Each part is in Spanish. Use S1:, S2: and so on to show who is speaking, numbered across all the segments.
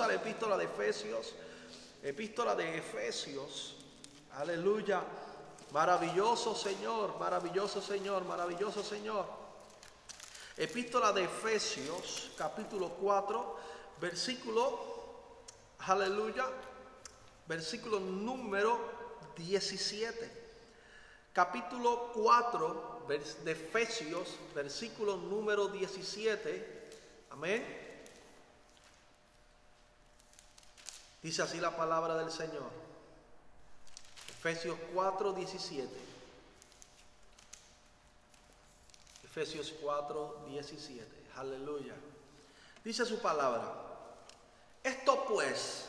S1: A la epístola de Efesios, epístola de Efesios, aleluya. Maravilloso Señor, maravilloso Señor, maravilloso Señor. Epístola de Efesios, capítulo 4, versículo, aleluya, versículo número 17 capítulo 4 vers- de Efesios, versículo número 17. Amén. Dice así la palabra del Señor. Efesios 4, 17. Efesios 4, 17. Aleluya. Dice su palabra. Esto pues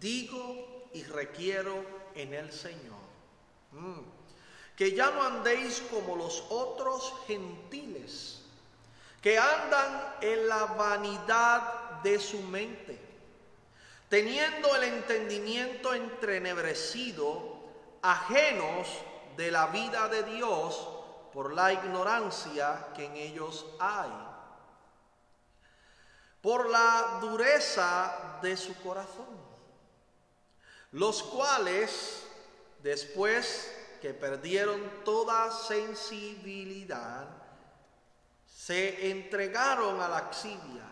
S1: digo y requiero en el Señor. Mm. Que ya no andéis como los otros gentiles, que andan en la vanidad de su mente, teniendo el entendimiento entrenebrecido, ajenos de la vida de Dios por la ignorancia que en ellos hay, por la dureza de su corazón, los cuales, después que perdieron toda sensibilidad, se entregaron a laxivias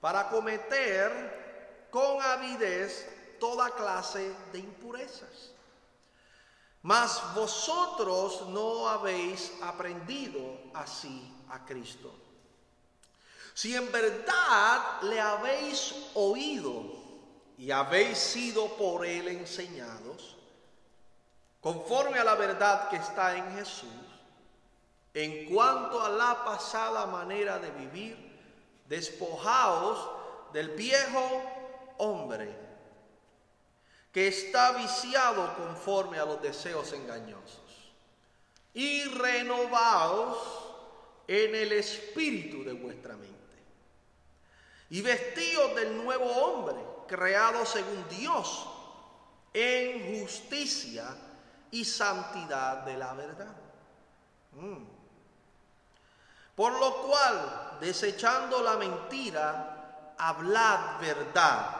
S1: para cometer con avidez toda clase de impurezas. Mas vosotros no habéis aprendido así a Cristo. Si en verdad le habéis oído y habéis sido por él enseñados, conforme a la verdad que está en Jesús, en cuanto a la pasada manera de vivir, despojaos del viejo hombre que está viciado conforme a los deseos engañosos y renovaos en el espíritu de vuestra mente y vestíos del nuevo hombre creado según Dios en justicia y santidad de la verdad. Mm. Por lo cual, desechando la mentira, hablad verdad,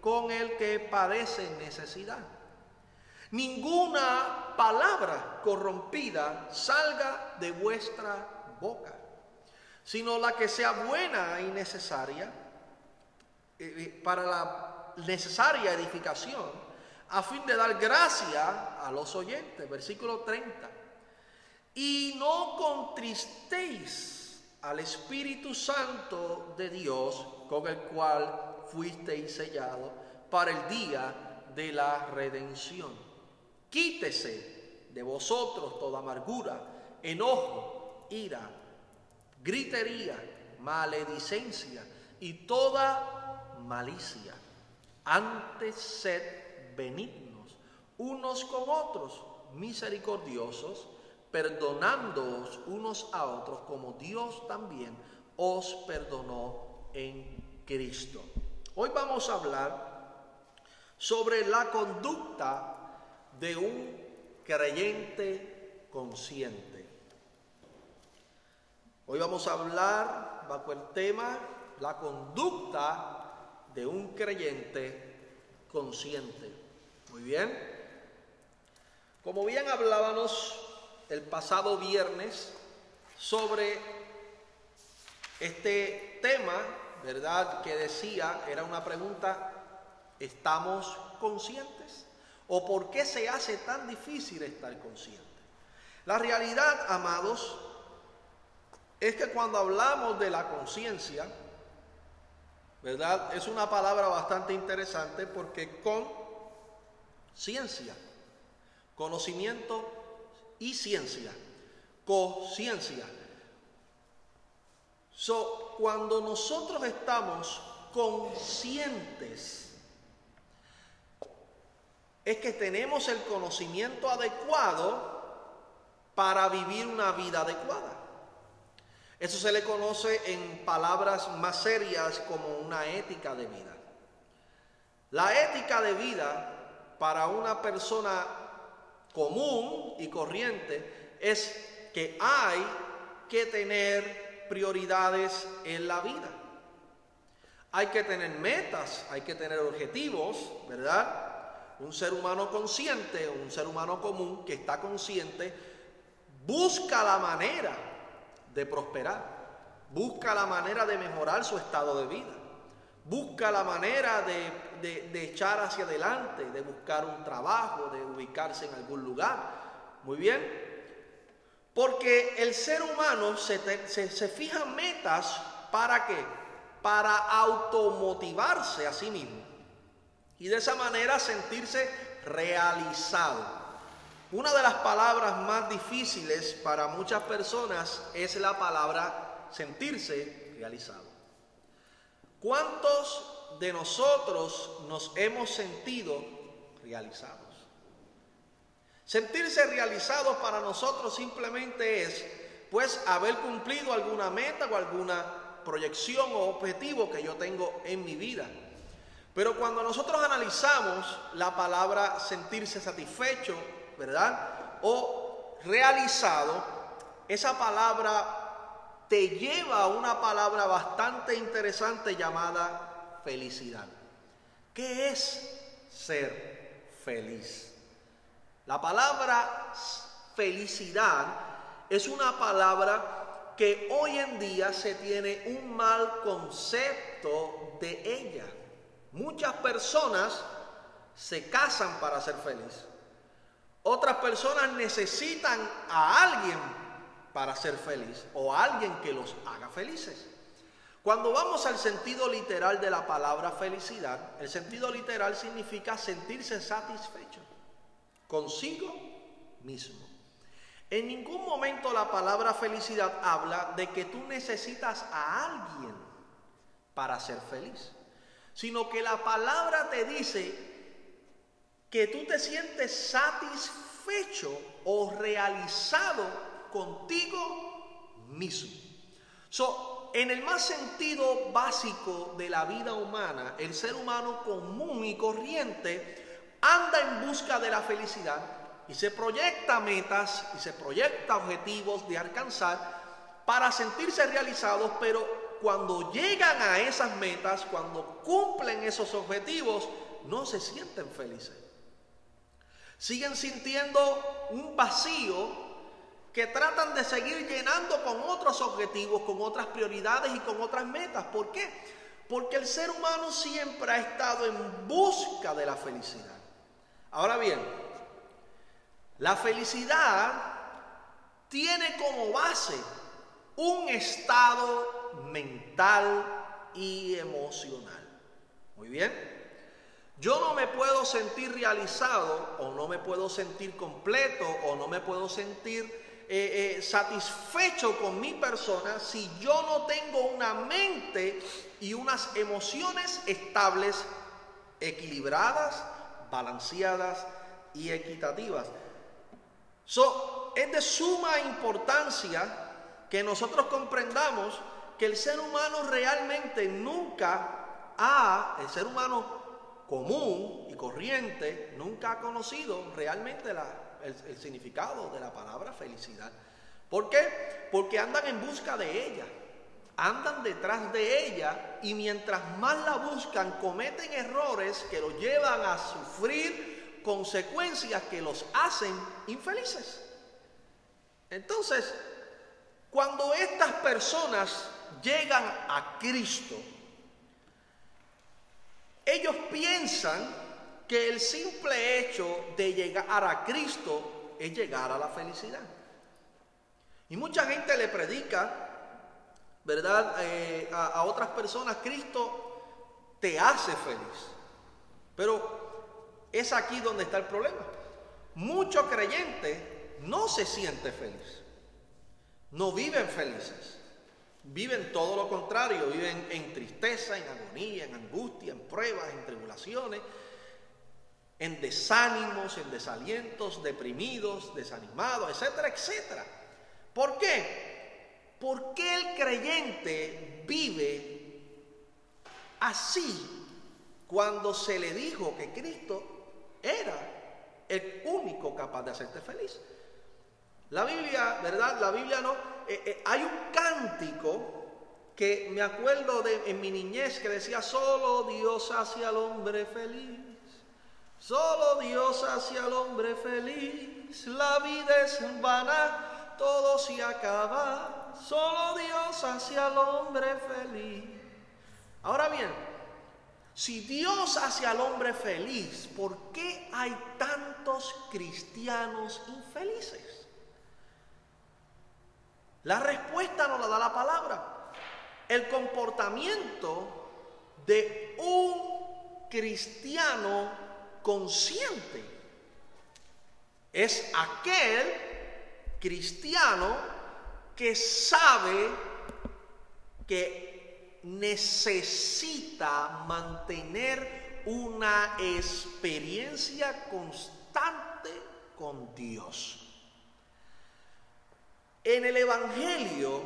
S1: con el que padece necesidad. Ninguna palabra corrompida salga de vuestra boca, sino la que sea buena y necesaria eh, eh, para la necesaria edificación a fin de dar gracia a los oyentes. Versículo 30. Y no contristéis al Espíritu Santo de Dios con el cual fuisteis sellados para el día de la redención. Quítese de vosotros toda amargura, enojo, ira, gritería, maledicencia y toda malicia. Antes sed benignos unos con otros, misericordiosos, perdonándoos unos a otros como Dios también os perdonó en Cristo. Hoy vamos a hablar sobre la conducta de un creyente consciente. Hoy vamos a hablar bajo el tema la conducta de un creyente consciente. Muy bien. Como bien hablábamos el pasado viernes sobre este tema, ¿verdad? Que decía, era una pregunta, ¿estamos conscientes? ¿O por qué se hace tan difícil estar consciente? La realidad, amados, es que cuando hablamos de la conciencia, ¿verdad? Es una palabra bastante interesante porque con ciencia, conocimiento y ciencia, conciencia. So, cuando nosotros estamos conscientes, es que tenemos el conocimiento adecuado para vivir una vida adecuada. Eso se le conoce en palabras más serias como una ética de vida. La ética de vida para una persona común y corriente es que hay que tener prioridades en la vida. Hay que tener metas, hay que tener objetivos, ¿verdad? Un ser humano consciente, un ser humano común que está consciente, busca la manera de prosperar, busca la manera de mejorar su estado de vida, busca la manera de de, echar hacia adelante, de buscar un trabajo, de ubicarse en algún lugar. Muy bien. Porque el ser humano se, se, fija metas para qué? Para automotivarse a sí mismo. Y de esa manera sentirse realizado. Una de las palabras más difíciles para muchas personas es la palabra sentirse realizado. ¿Cuántos de nosotros nos hemos sentido realizados. Sentirse realizados para nosotros simplemente es, pues, haber cumplido alguna meta o alguna proyección o objetivo que yo tengo en mi vida. Pero cuando nosotros analizamos la palabra sentirse satisfecho, ¿verdad? O realizado, esa palabra te lleva a una palabra bastante interesante llamada felicidad. ¿Qué es ser feliz? La palabra felicidad es una palabra que hoy en día se tiene un mal concepto de ella. Muchas personas se casan para ser feliz. Otras personas necesitan a alguien para ser feliz o a alguien que los haga felices. Cuando vamos al sentido literal de la palabra felicidad, el sentido literal significa sentirse satisfecho. Consigo mismo. En ningún momento la palabra felicidad habla de que tú necesitas a alguien para ser feliz, sino que la palabra te dice que tú te sientes satisfecho o realizado contigo mismo. So, en el más sentido básico de la vida humana, el ser humano común y corriente anda en busca de la felicidad y se proyecta metas y se proyecta objetivos de alcanzar para sentirse realizados, pero cuando llegan a esas metas, cuando cumplen esos objetivos, no se sienten felices. Siguen sintiendo un vacío que tratan de seguir llenando con otros objetivos, con otras prioridades y con otras metas. ¿Por qué? Porque el ser humano siempre ha estado en busca de la felicidad. Ahora bien, la felicidad tiene como base un estado mental y emocional. Muy bien. Yo no me puedo sentir realizado o no me puedo sentir completo o no me puedo sentir eh, eh, satisfecho con mi persona si yo no tengo una mente y unas emociones estables, equilibradas, balanceadas y equitativas. Es de suma importancia que nosotros comprendamos que el ser humano realmente nunca ha, el ser humano común y corriente nunca ha conocido realmente el, significado de la palabra felicidad. ¿Por qué? Porque andan en busca de ella, andan detrás de ella y mientras más la buscan cometen errores que los llevan a sufrir consecuencias que los hacen infelices. Entonces, cuando estas personas llegan a Cristo, ellos piensan que el simple hecho de llegar a Cristo es llegar a la felicidad. Y mucha gente le predica, ¿verdad? Eh, a, otras personas, Cristo te hace feliz. Pero es aquí donde está el problema. Muchos creyentes no se sienten felices, no viven felices. Viven todo lo contrario, viven en tristeza, en agonía, en angustia, en pruebas, en tribulaciones, en desánimos, en desalientos, deprimidos, desanimados, etcétera, etcétera. ¿Por qué? Porque el creyente vive así cuando se le dijo que Cristo era el único capaz de hacerte feliz. La Biblia, ¿verdad? La Biblia no. Eh, eh, hay un cántico que me acuerdo de en mi niñez que decía: Solo Dios hace al hombre feliz. Solo Dios hace al hombre feliz. La vida es vana, todo se acaba. Solo Dios hace al hombre feliz. Ahora bien, si Dios hace al hombre feliz, ¿por qué hay tantos cristianos infelices? La respuesta nos la da la palabra. El comportamiento de un cristiano consciente es aquel cristiano que sabe que necesita mantener una experiencia constante con Dios. En el Evangelio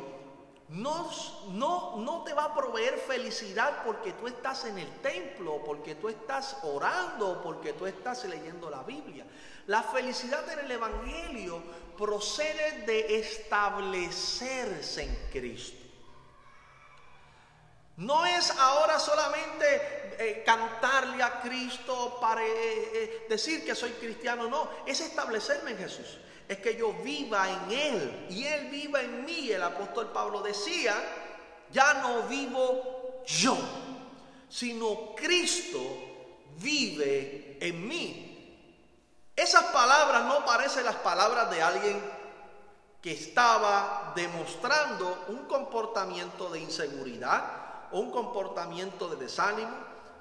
S1: no, no, no te va a proveer felicidad porque tú estás en el templo, porque tú estás orando, porque tú estás leyendo la Biblia. La felicidad en el Evangelio procede de establecerse en Cristo. No es ahora solamente eh, cantarle a Cristo para eh, eh, decir que soy cristiano, no, es establecerme en Jesús es que yo viva en Él y Él viva en mí. El apóstol Pablo decía, ya no vivo yo, sino Cristo vive en mí. Esas palabras no parecen las palabras de alguien que estaba demostrando un comportamiento de inseguridad o un comportamiento de desánimo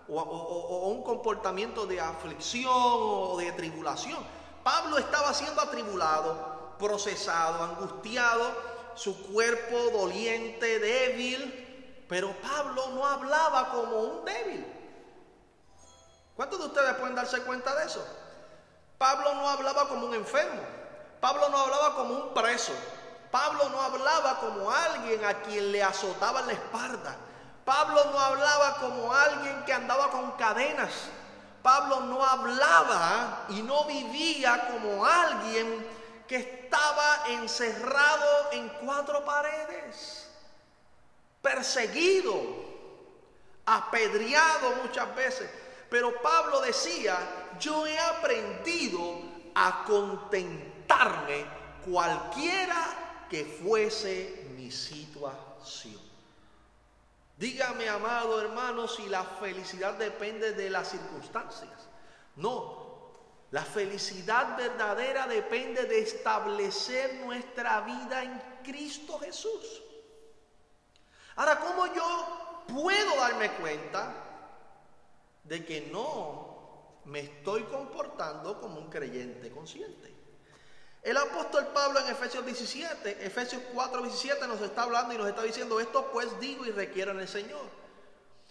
S1: o, un comportamiento de aflicción o de tribulación Pablo estaba siendo atribulado, procesado, angustiado, su cuerpo doliente, débil, pero Pablo no hablaba como un débil. ¿Cuántos de ustedes pueden darse cuenta de eso? Pablo no hablaba como un enfermo, Pablo no hablaba como un preso, Pablo no hablaba como alguien a quien le azotaban la espalda. Pablo no hablaba como alguien que andaba con cadenas. Pablo no hablaba y no vivía como alguien que estaba encerrado en cuatro paredes, perseguido, apedreado muchas veces. Pero Pablo decía, yo he aprendido a contentarme cualquiera que fuese mi situación. Dígame, amado hermano, si la felicidad depende de las circunstancias. No, la felicidad verdadera depende de establecer nuestra vida en Cristo Jesús. Ahora, ¿cómo yo puedo darme cuenta de que no me estoy comportando como un creyente consciente? El apóstol Pablo en Efesios 17, Efesios 4, 17 nos está hablando y nos está diciendo, esto pues digo y requiero en el Señor.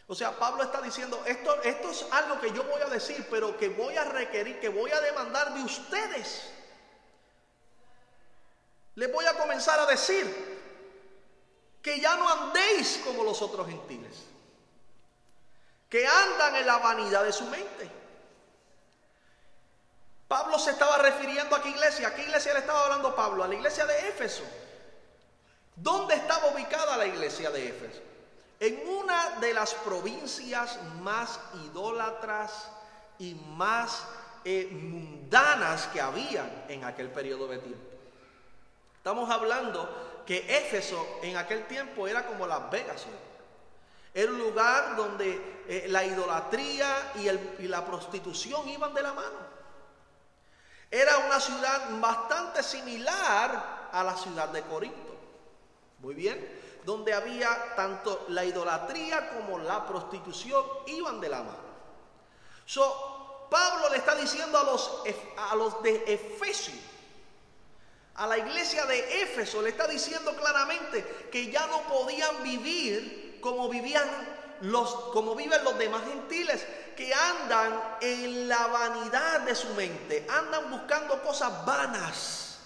S1: O sea, Pablo está diciendo, esto, esto es algo que yo voy a decir, pero que voy a requerir, que voy a demandar de ustedes. Les voy a comenzar a decir que ya no andéis como los otros gentiles, que andan en la vanidad de su mente Pablo se estaba refiriendo a qué iglesia. ¿A qué iglesia le estaba hablando Pablo? A la iglesia de Éfeso. ¿Dónde estaba ubicada la iglesia de Éfeso? En una de las provincias más idólatras y más eh, mundanas que había en aquel periodo de tiempo. Estamos hablando que Éfeso en aquel tiempo era como Las Vegas. Era un lugar donde eh, la idolatría y la prostitución iban de la mano. Era una ciudad bastante similar a la ciudad de Corinto. Muy bien. Donde había tanto la idolatría como la prostitución iban de la mano. So, Pablo le está diciendo a los, a los de Efesio, a la iglesia de Éfeso, le está diciendo claramente que ya no podían vivir como vivían los, como viven los demás gentiles, que andan en la vanidad de su mente, andan buscando cosas vanas.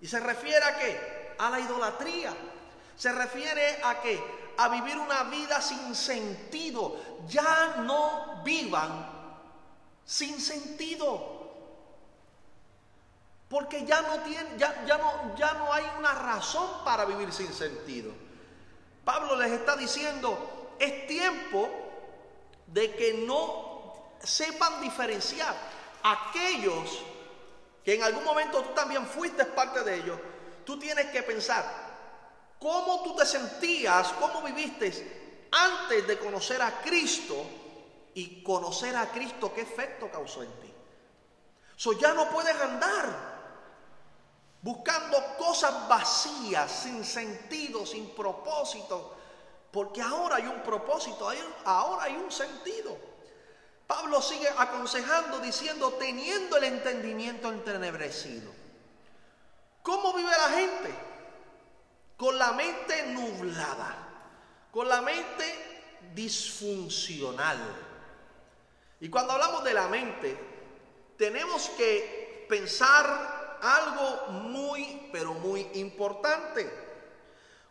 S1: ¿Y se refiere a qué? A la idolatría. Se refiere a qué? A vivir una vida sin sentido. Ya no vivan sin sentido. Porque ya no, tiene, ya, ya, no, ya no hay una razón para vivir sin sentido. Pablo les está diciendo, es tiempo de que no sepan diferenciar aquellos que en algún momento tú también fuiste parte de ellos, tú tienes que pensar cómo tú te sentías, cómo viviste antes de conocer a Cristo y conocer a Cristo qué efecto causó en ti. So ya no puedes andar buscando cosas vacías, sin sentido, sin propósito, porque ahora hay un propósito, ahora hay un sentido. Pablo sigue aconsejando diciendo, teniendo el entendimiento entenebrecido. ¿Cómo vive la gente? Con la mente nublada, con la mente disfuncional. Y cuando hablamos de la mente, tenemos que pensar algo muy, pero muy importante.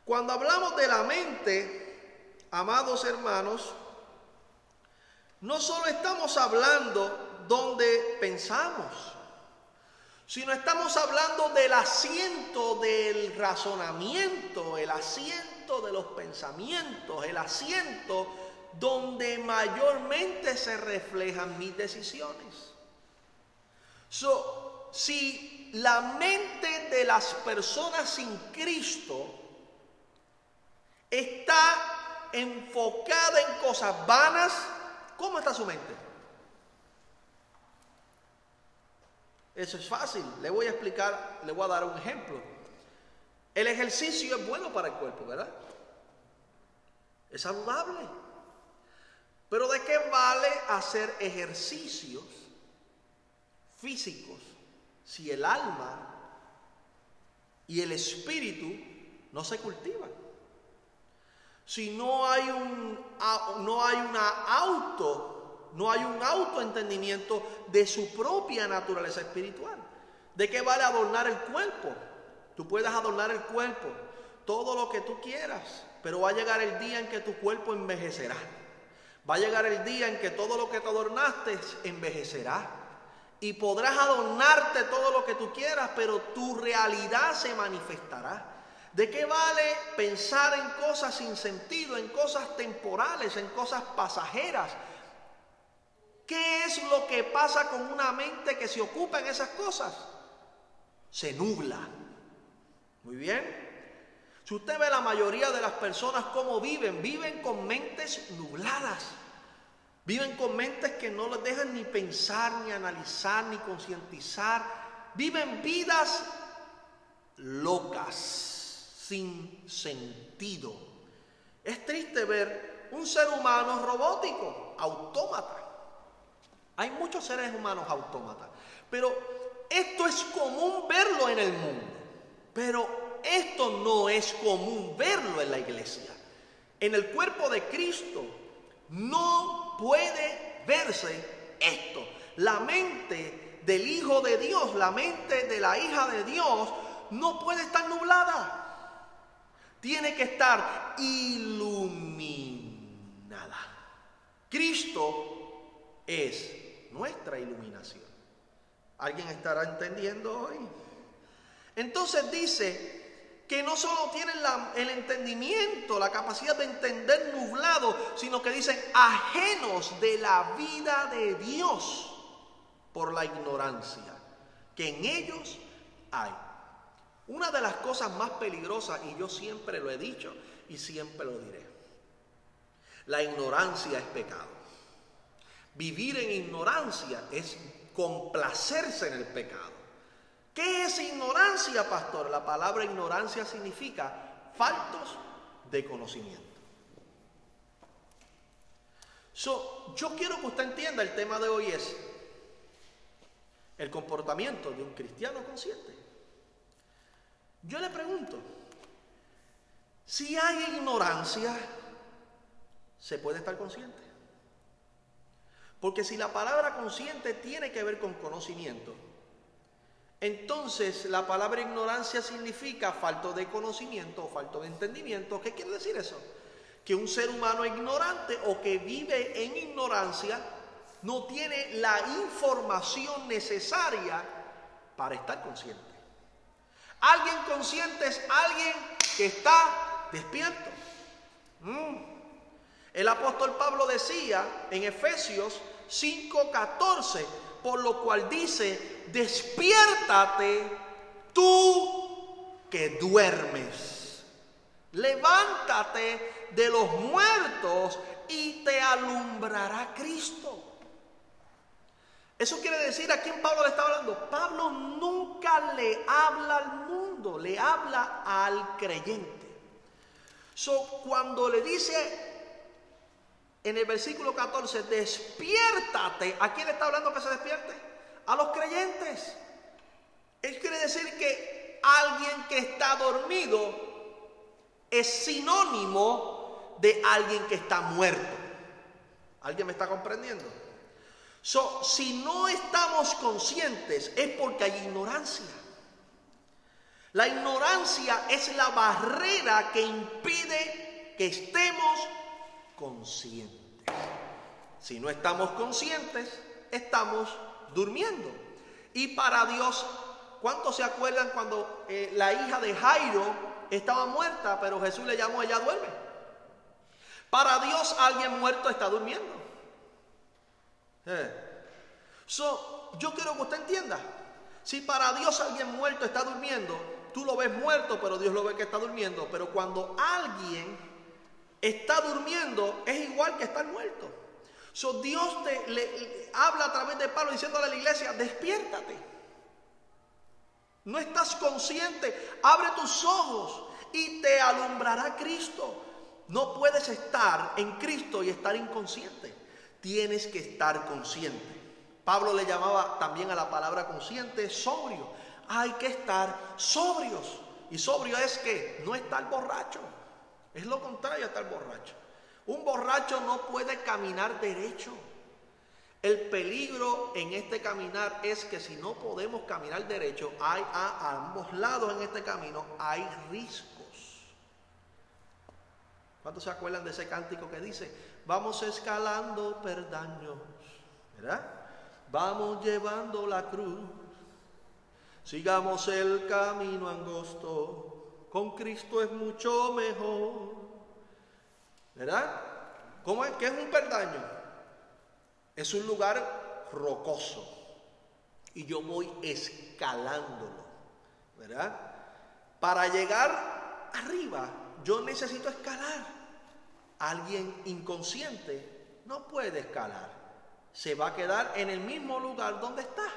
S1: Cuando hablamos de la mente, amados hermanos, no solo estamos hablando donde pensamos, sino estamos hablando del asiento del razonamiento, el asiento de los pensamientos, el asiento donde mayormente se reflejan mis decisiones. Si la mente de las personas sin Cristo está enfocada en cosas vanas, ¿cómo está su mente? Eso es fácil, le voy a explicar, le voy a dar un ejemplo. El ejercicio es bueno para el cuerpo, ¿verdad? Es saludable. Pero ¿de qué vale hacer ejercicios físicos si el alma y el espíritu no se cultivan. Si no hay un no hay auto, no hay un autoentendimiento de su propia naturaleza espiritual. ¿De qué vale adornar el cuerpo? Tú puedes adornar el cuerpo, todo lo que tú quieras, pero va a llegar el día en que tu cuerpo envejecerá. Va a llegar el día en que todo lo que te adornaste envejecerá. Y podrás adornarte todo lo que tú quieras, pero tu realidad se manifestará. ¿De qué vale pensar en cosas sin sentido, en cosas temporales, en cosas pasajeras? ¿Qué es lo que pasa con una mente que se ocupa en esas cosas? Se nubla. Muy bien. Si usted ve la mayoría de las personas cómo viven, viven con mentes nubladas. Viven con mentes que no les dejan ni pensar, ni analizar, ni concientizar. Viven vidas locas, sin sentido. Es triste ver un ser humano robótico, autómata. Hay muchos seres humanos autómatas, pero esto es común verlo en el mundo. Pero esto no es común verlo en la iglesia. En el cuerpo de Cristo no puede verse esto. La mente del Hijo de Dios, la mente de la hija de Dios, no puede estar nublada. Tiene que estar iluminada. Cristo es nuestra iluminación. ¿Alguien estará entendiendo hoy? Entonces dice que no solo tienen el entendimiento, la capacidad de entender nublado, sino que dicen ajenos de la vida de Dios por la ignorancia que en ellos hay. Una de las cosas más peligrosas, y yo siempre lo he dicho y siempre lo diré, la ignorancia es pecado. Vivir en ignorancia es complacerse en el pecado. ¿Qué es ignorancia, pastor? La palabra ignorancia significa faltos de conocimiento. yo quiero que usted entienda el tema de hoy es el comportamiento de un cristiano consciente. Yo le pregunto, si hay ignorancia, ¿se puede estar consciente? Porque si la palabra consciente tiene que ver con conocimiento, entonces, la palabra ignorancia significa falto de conocimiento o falto de entendimiento. ¿Qué quiere decir eso? Que un ser humano ignorante o que vive en ignorancia no tiene la información necesaria para estar consciente. Alguien consciente es alguien que está despierto. Mm. El apóstol Pablo decía en Efesios 5:14, por lo cual dice, despiértate tú que duermes. Levántate de los muertos y te alumbrará Cristo. Eso quiere decir a quién Pablo le está hablando. Pablo nunca le habla al mundo, le habla al creyente. So, cuando le dice en el versículo 14, despiértate. ¿A quién está hablando que se despierte? A los creyentes. Él quiere decir que alguien que está dormido es sinónimo de alguien que está muerto. ¿Alguien me está comprendiendo? Si no estamos conscientes es porque hay ignorancia. La ignorancia es la barrera que impide que estemos conscientes. Si no estamos conscientes, estamos durmiendo. Y para Dios, ¿cuántos se acuerdan cuando eh, la hija de Jairo estaba muerta, pero Jesús le llamó, ella duerme? Para Dios alguien muerto está durmiendo. Eh. yo quiero que usted entienda, si para Dios alguien muerto está durmiendo, tú lo ves muerto, pero Dios lo ve que está durmiendo, pero cuando alguien está durmiendo es igual que estar muerto. So, Dios te, le, habla a través de Pablo diciéndole a la iglesia, despiértate. No estás consciente, abre tus ojos y te alumbrará Cristo. No puedes estar en Cristo y estar inconsciente. Tienes que estar consciente. Pablo le llamaba también a la palabra consciente sobrio. Hay que estar sobrios. Y sobrio es que no estar borracho. Es lo contrario a estar borracho. Un borracho no puede caminar derecho. El peligro en este caminar es que si no podemos caminar derecho, hay a, ambos lados en este camino hay riscos. ¿Cuántos se acuerdan de ese cántico que dice, vamos escalando perdaños, ¿verdad? Vamos llevando la cruz, sigamos el camino angosto, con Cristo es mucho mejor, ¿verdad? ¿Cómo es? ¿Qué es un perdaño? Es un lugar rocoso y yo voy escalándolo, ¿verdad? Para llegar arriba yo necesito escalar. Alguien inconsciente no puede escalar. Se va a quedar en el mismo lugar donde está.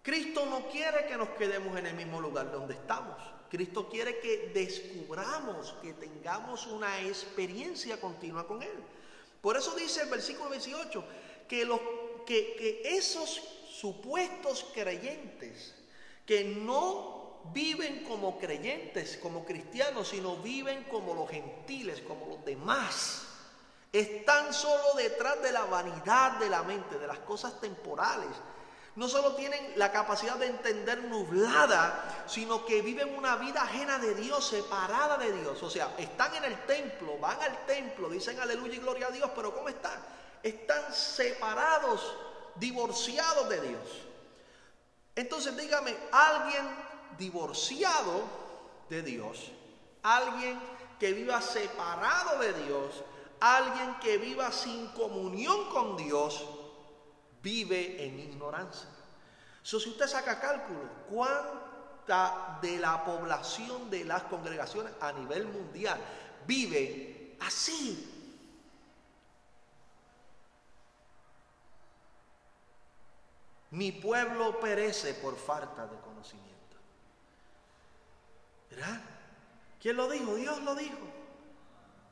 S1: Cristo no quiere que nos quedemos en el mismo lugar donde estamos. Cristo quiere que descubramos, que tengamos una experiencia continua con Él. Por eso dice el versículo 18 que, los, que, que esos supuestos creyentes que no viven como creyentes, como cristianos, sino viven como los gentiles, como los demás, están solo detrás de la vanidad de la mente, de las cosas temporales, no solo tienen la capacidad de entender nublada, sino que viven una vida ajena de Dios, separada de Dios. O sea, están en el templo, van al templo, dicen aleluya y gloria a Dios, pero ¿cómo están? Están separados, divorciados de Dios. Entonces dígame, alguien divorciado de Dios, alguien que viva separado de Dios, alguien que viva sin comunión con Dios, vive en ignorancia. So, si usted saca cálculo, ¿cuánta de la población de las congregaciones a nivel mundial vive así? Mi pueblo perece por falta de conocimiento. ¿Verdad? ¿Quién lo dijo? Dios lo dijo.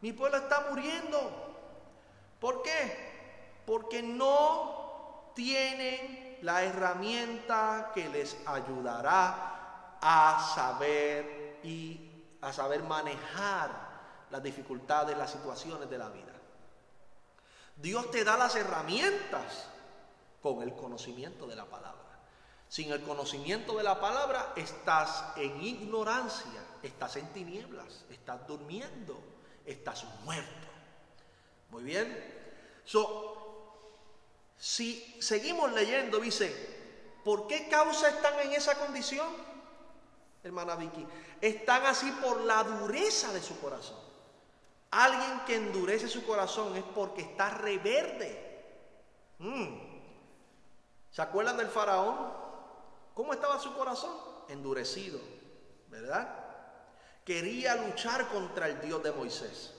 S1: Mi pueblo está muriendo. ¿Por qué? Porque no tienen la herramienta que les ayudará a saber y a saber manejar las dificultades, las situaciones de la vida. Dios te da las herramientas con el conocimiento de la palabra. Sin el conocimiento de la palabra estás en ignorancia, estás en tinieblas, estás durmiendo, estás muerto. Muy bien. So, si seguimos leyendo, dice, ¿por qué causa están en esa condición? Hermana Vicky, están así por la dureza de su corazón. Alguien que endurece su corazón es porque está reverde. Mm. ¿Se acuerdan del faraón? ¿Cómo estaba su corazón? Endurecido, ¿verdad? Quería luchar contra el Dios de Moisés.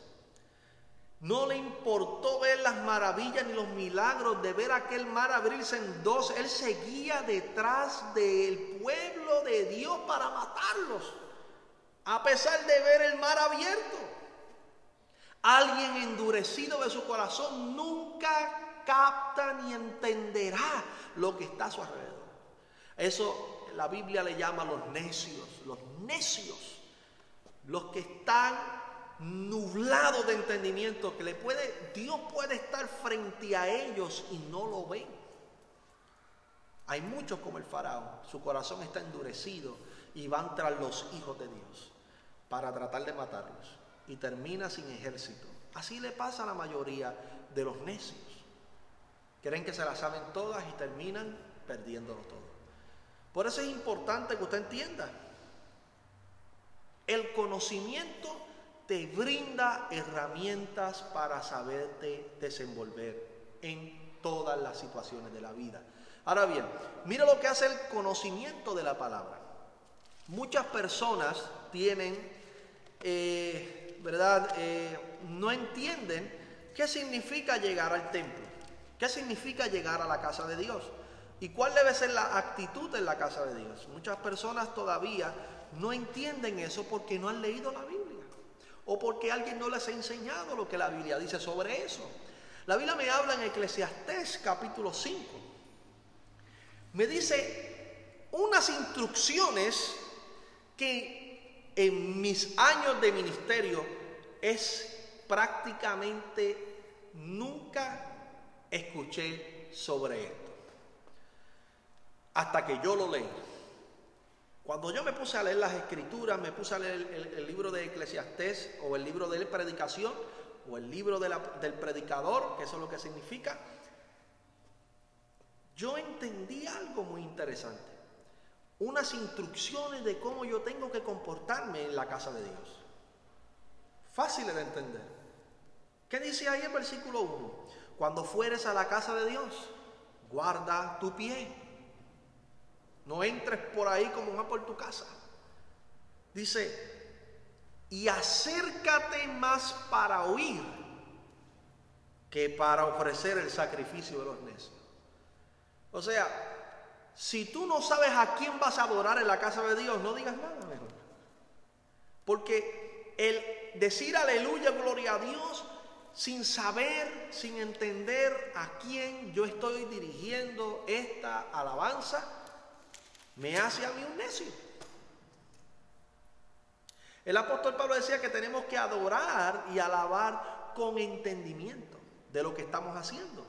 S1: No le importó ver las maravillas ni los milagros de ver aquel mar abrirse en dos. Él seguía detrás del pueblo de Dios para matarlos. A pesar de ver el mar abierto. Alguien endurecido de su corazón nunca capta ni entenderá lo que está a su alrededor. Eso la Biblia le llama los necios. Los necios. Los que están nublado de entendimiento que le puede, Dios puede estar frente a ellos y no lo ven. Hay muchos como el faraón, su corazón está endurecido y van tras los hijos de Dios para tratar de matarlos y termina sin ejército. Así le pasa a la mayoría de los necios. Creen que se las saben todas y terminan perdiéndolo todo. Por eso es importante que usted entienda. El conocimiento te brinda herramientas para saberte desenvolver en todas las situaciones de la vida. Ahora bien, mira lo que hace el conocimiento de la palabra. Muchas personas tienen, eh, ¿verdad? Eh, no entienden qué significa llegar al templo, qué significa llegar a la casa de Dios y cuál debe ser la actitud en la casa de Dios. Muchas personas todavía no entienden eso porque no han leído la Biblia o porque alguien no les ha enseñado lo que la Biblia dice sobre eso. La Biblia me habla en Eclesiastés capítulo 5. me dice unas instrucciones que en mis años de ministerio es prácticamente nunca escuché sobre esto. Hasta que yo lo leí. Cuando yo me puse a leer las escrituras, me puse a leer el, libro de Eclesiastés o el libro de predicación o el libro del predicador, que eso es lo que significa, yo entendí algo muy interesante. Unas instrucciones de cómo yo tengo que comportarme en la casa de Dios. Fáciles de entender. ¿Qué dice ahí el versículo 1? Cuando fueres a la casa de Dios, guarda tu pie. No entres por ahí como una por tu casa. Dice, y acércate más para oír que para ofrecer el sacrificio de los necios. O sea, si tú no sabes a quién vas a adorar en la casa de Dios, no digas nada mejor. Porque el decir aleluya, gloria a Dios, sin saber, sin entender a quién yo estoy dirigiendo esta alabanza, me hace a mí un necio. El apóstol Pablo decía que tenemos que adorar y alabar con entendimiento de lo que estamos haciendo.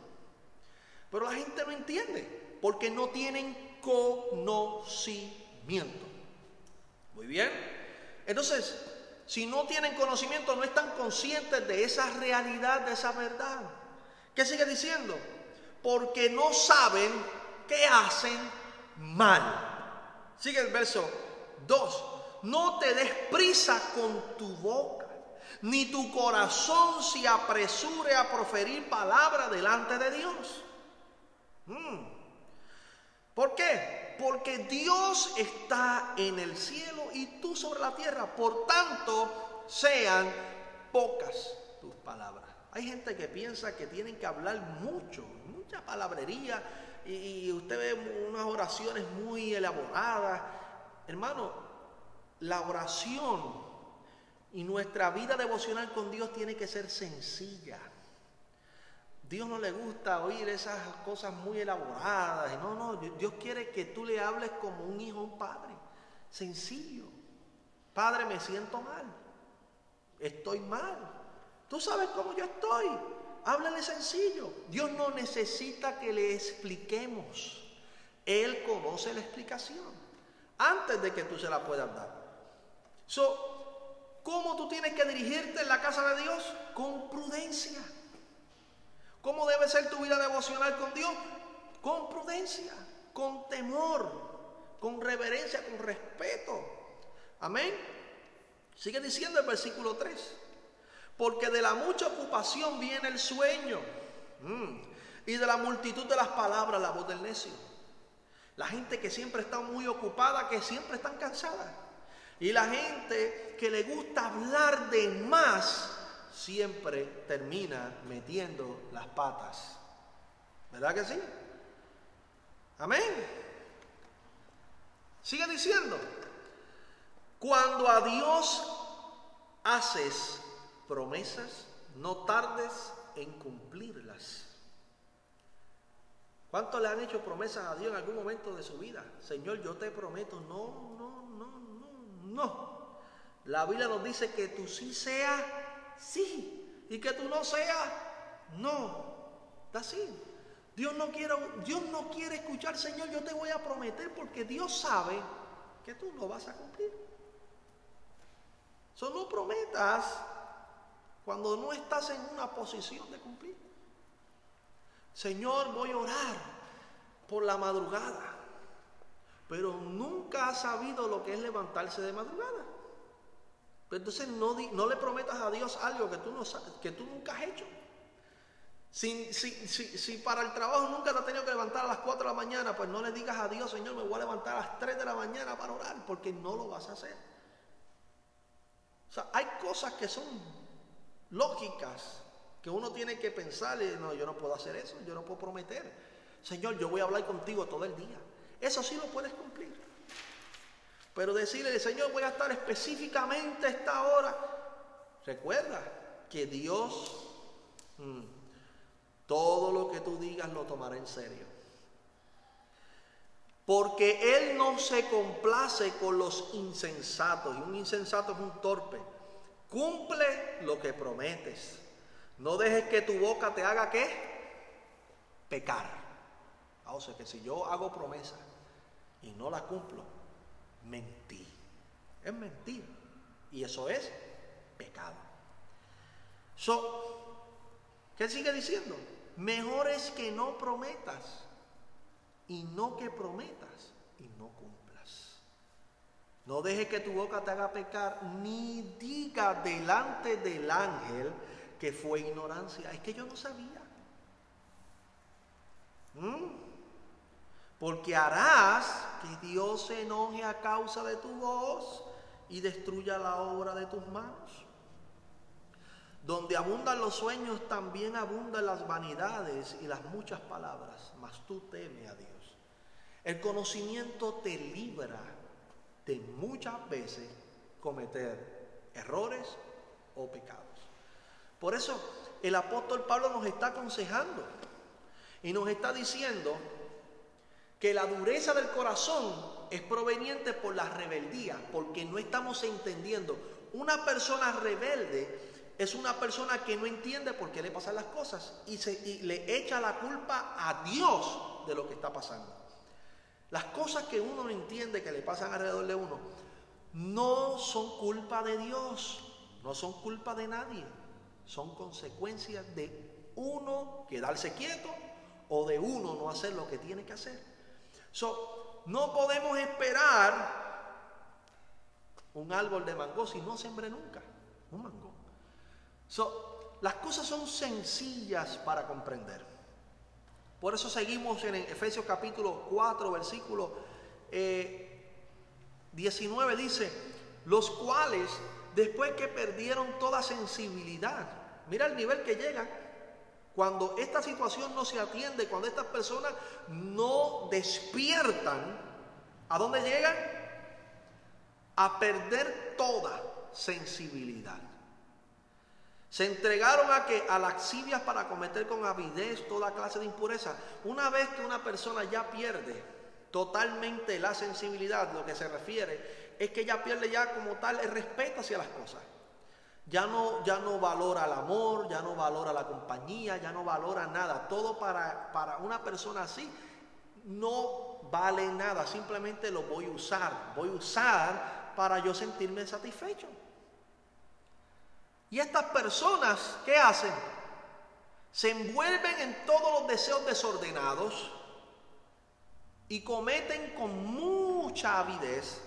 S1: Pero la gente no entiende porque no tienen conocimiento. Muy bien. Entonces, si no tienen conocimiento, no están conscientes de esa realidad, de esa verdad. ¿Qué sigue diciendo? Porque no saben qué hacen mal. Sigue el verso 2. No te des prisa con tu boca, ni tu corazón se apresure a proferir palabra delante de Dios. Mm. ¿Por qué? Porque Dios está en el cielo y tú sobre la tierra. Por tanto, sean pocas tus palabras. Hay gente que piensa que tienen que hablar mucho, mucha palabrería, y, usted ve unas oraciones muy elaboradas. Hermano, la oración y nuestra vida devocional con Dios tiene que ser sencilla. Dios no le gusta oír esas cosas muy elaboradas. No, no, Dios quiere que tú le hables como un hijo a un padre. Sencillo. Padre, me siento mal. Estoy mal. Tú sabes cómo yo estoy. Háblale sencillo. Dios no necesita que le expliquemos. Él conoce la explicación antes de que tú se la puedas dar. So, ¿cómo tú tienes que dirigirte en la casa de Dios? Con prudencia. ¿Cómo debe ser tu vida devocional con Dios? Con prudencia, con temor, con reverencia, con respeto. Amén. Sigue diciendo el versículo 3. Porque de la mucha ocupación viene el sueño. Mm. Y de la multitud de las palabras la voz del necio. La gente que siempre está muy ocupada, que siempre están cansadas. Y la gente que le gusta hablar de más, siempre termina metiendo las patas. ¿Verdad que sí? Amén. Sigue diciendo, cuando a Dios haces promesas, no tardes en cumplirlas. ¿Cuántos le han hecho promesas a Dios en algún momento de su vida? Señor, yo te prometo, no, no, no, no, no. La Biblia nos dice que tú sí seas sí y que tú no seas no. Así. Dios no quiere, Dios no quiere escuchar, Señor, yo te voy a prometer porque Dios sabe que tú no vas a cumplir. Solo prometas cuando no estás en una posición de cumplir. Señor, voy a orar por la madrugada, pero nunca has sabido lo que es levantarse de madrugada. entonces no, no, le prometas a Dios algo que tú, no, que tú nunca has hecho. Si, si, si, para el trabajo nunca te has tenido que levantar a las 4 de la mañana, pues no le digas a Dios, Señor, me voy a levantar a las 3 de la mañana para orar, porque no lo vas a hacer. O sea, hay cosas que son lógicas que uno tiene que pensar, no, yo no puedo hacer eso, yo no puedo prometer. Señor, yo voy a hablar contigo todo el día. Eso sí lo puedes cumplir. Pero decirle, Señor, voy a estar específicamente a esta hora. Recuerda que Dios mm, todo lo que tú digas lo tomará en serio. Porque Él no se complace con los insensatos. Y un insensato es un torpe. Cumple lo que prometes. No dejes que tu boca te haga qué? Pecar. Ah, o sea que si yo hago promesa y no la cumplo, mentí. Es mentir. Y eso es pecado. So, ¿Qué sigue diciendo? Mejor es que no prometas y no que prometas y no. No dejes que tu boca te haga pecar, ni diga delante del ángel que fue ignorancia. Es que yo no sabía. ¿Mm? Porque harás que Dios se enoje a causa de tu voz y destruya la obra de tus manos. Donde abundan los sueños, también abundan las vanidades y las muchas palabras, mas tú teme a Dios. El conocimiento te libra de muchas veces cometer errores o pecados. Por eso el apóstol Pablo nos está aconsejando y nos está diciendo que la dureza del corazón es proveniente por la rebeldía, porque no estamos entendiendo. Una persona rebelde es una persona que no entiende por qué le pasan las cosas y, se, le echa la culpa a Dios de lo que está pasando. Las cosas que uno no entiende que le pasan alrededor de uno no son culpa de Dios, no son culpa de nadie, son consecuencias de uno quedarse quieto o de uno no hacer lo que tiene que hacer. So, no podemos esperar un árbol de mango si no sembre nunca un mango las cosas son sencillas para comprender. Por eso seguimos en Efesios capítulo 4, versículo 19, eh, dice, los cuales después que perdieron toda sensibilidad, mira el nivel que llegan, cuando esta situación no se atiende, cuando estas personas no despiertan, ¿a dónde llegan? A perder toda sensibilidad. Se entregaron a que a laxivias para cometer con avidez toda clase de impureza. Una vez que una persona ya pierde totalmente la sensibilidad, lo que se refiere es que ya pierde ya como tal el respeto hacia las cosas. Ya no, ya no valora el amor, ya no valora la compañía, ya no valora nada. Todo para, para una persona así no vale nada. Simplemente lo voy a usar. Voy a usar para yo sentirme satisfecho. Y estas personas, ¿qué hacen? Se envuelven en todos los deseos desordenados y cometen con mucha avidez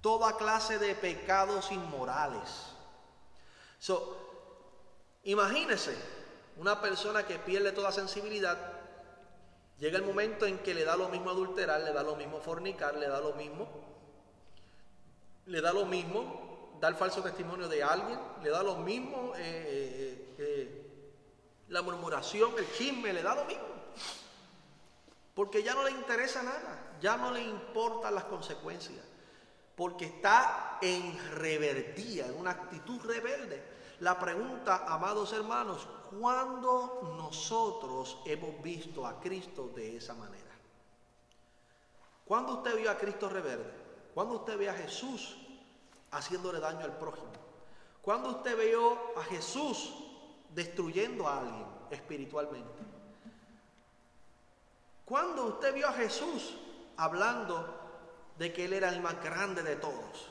S1: toda clase de pecados inmorales. So, imagínese una persona que pierde toda sensibilidad, llega el momento en que le da lo mismo adulterar, le da lo mismo fornicar, le da lo mismo, le da lo mismo dar falso testimonio de alguien, le da lo mismo eh, eh, eh, la murmuración, el chisme, le da lo mismo. Porque ya no le interesa nada, ya no le importan las consecuencias, porque está en reverdía, en una actitud rebelde. La pregunta, amados hermanos, ¿cuándo nosotros hemos visto a Cristo de esa manera? ¿Cuándo usted vio a Cristo rebelde? ¿Cuándo usted ve a Jesús haciéndole daño al prójimo. Cuando usted vio a Jesús destruyendo a alguien espiritualmente. Cuando usted vio a Jesús hablando de que Él era el más grande de todos.